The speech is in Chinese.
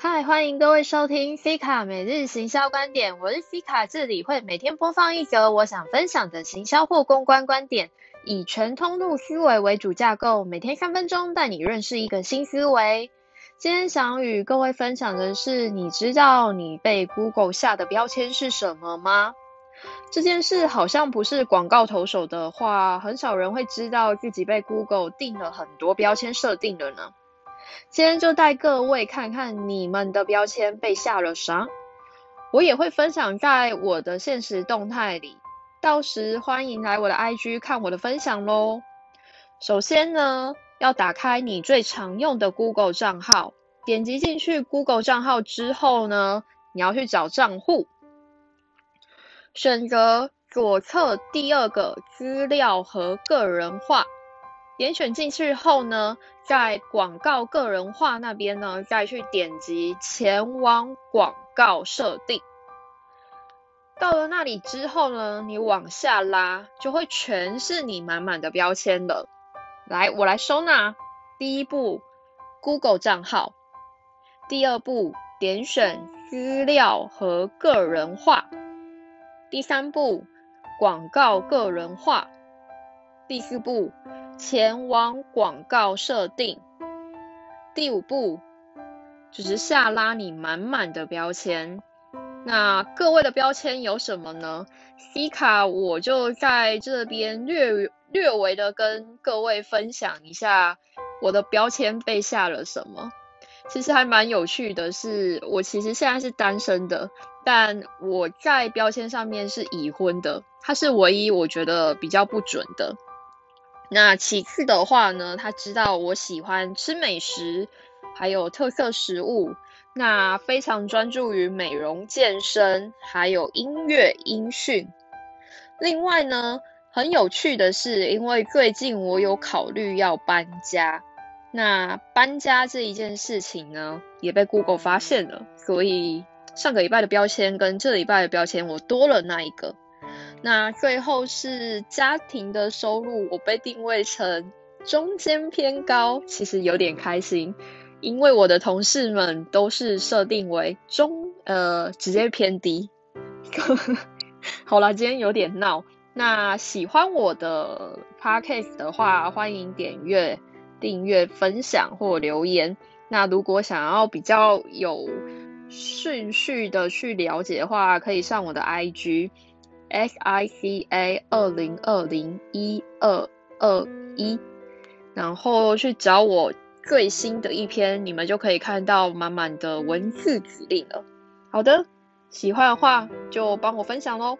嗨，欢迎各位收听 C 卡每日行销观点，我是 C 卡，这里会每天播放一则我想分享的行销或公关观点，以全通路思维为主架构，每天三分钟带你认识一个新思维。今天想与各位分享的是，你知道你被 Google 下的标签是什么吗？这件事好像不是广告投手的话，很少人会知道自己被 Google 定了很多标签设定的呢。今天就带各位看看你们的标签被下了啥，我也会分享在我的现实动态里，到时欢迎来我的 IG 看我的分享喽。首先呢。要打开你最常用的 Google 账号，点击进去 Google 账号之后呢，你要去找账户，选择左侧第二个资料和个人化，点选进去后呢，在广告个人化那边呢，再去点击前往广告设定。到了那里之后呢，你往下拉，就会全是你满满的标签了。来，我来收纳。第一步，Google 账号；第二步，点选资料和个人化；第三步，广告个人化；第四步，前往广告设定；第五步，就是下拉你满满的标签。那各位的标签有什么呢？C 卡我就在这边略略微的跟各位分享一下我的标签被下了什么。其实还蛮有趣的是，我其实现在是单身的，但我在标签上面是已婚的，它是唯一我觉得比较不准的。那其次的话呢，他知道我喜欢吃美食，还有特色食物。那非常专注于美容健身，还有音乐音讯。另外呢，很有趣的是，因为最近我有考虑要搬家，那搬家这一件事情呢，也被 Google 发现了，所以上个礼拜的标签跟这礼拜的标签我多了那一个。那最后是家庭的收入，我被定位成中间偏高，其实有点开心。因为我的同事们都是设定为中，呃，直接偏低。好了，今天有点闹。那喜欢我的 podcast 的话，欢迎点阅、订阅、分享或留言。那如果想要比较有顺序的去了解的话，可以上我的 IG S I C A 二零二零一二二一，然后去找我。最新的一篇，你们就可以看到满满的文字指令了。好的，喜欢的话就帮我分享喽。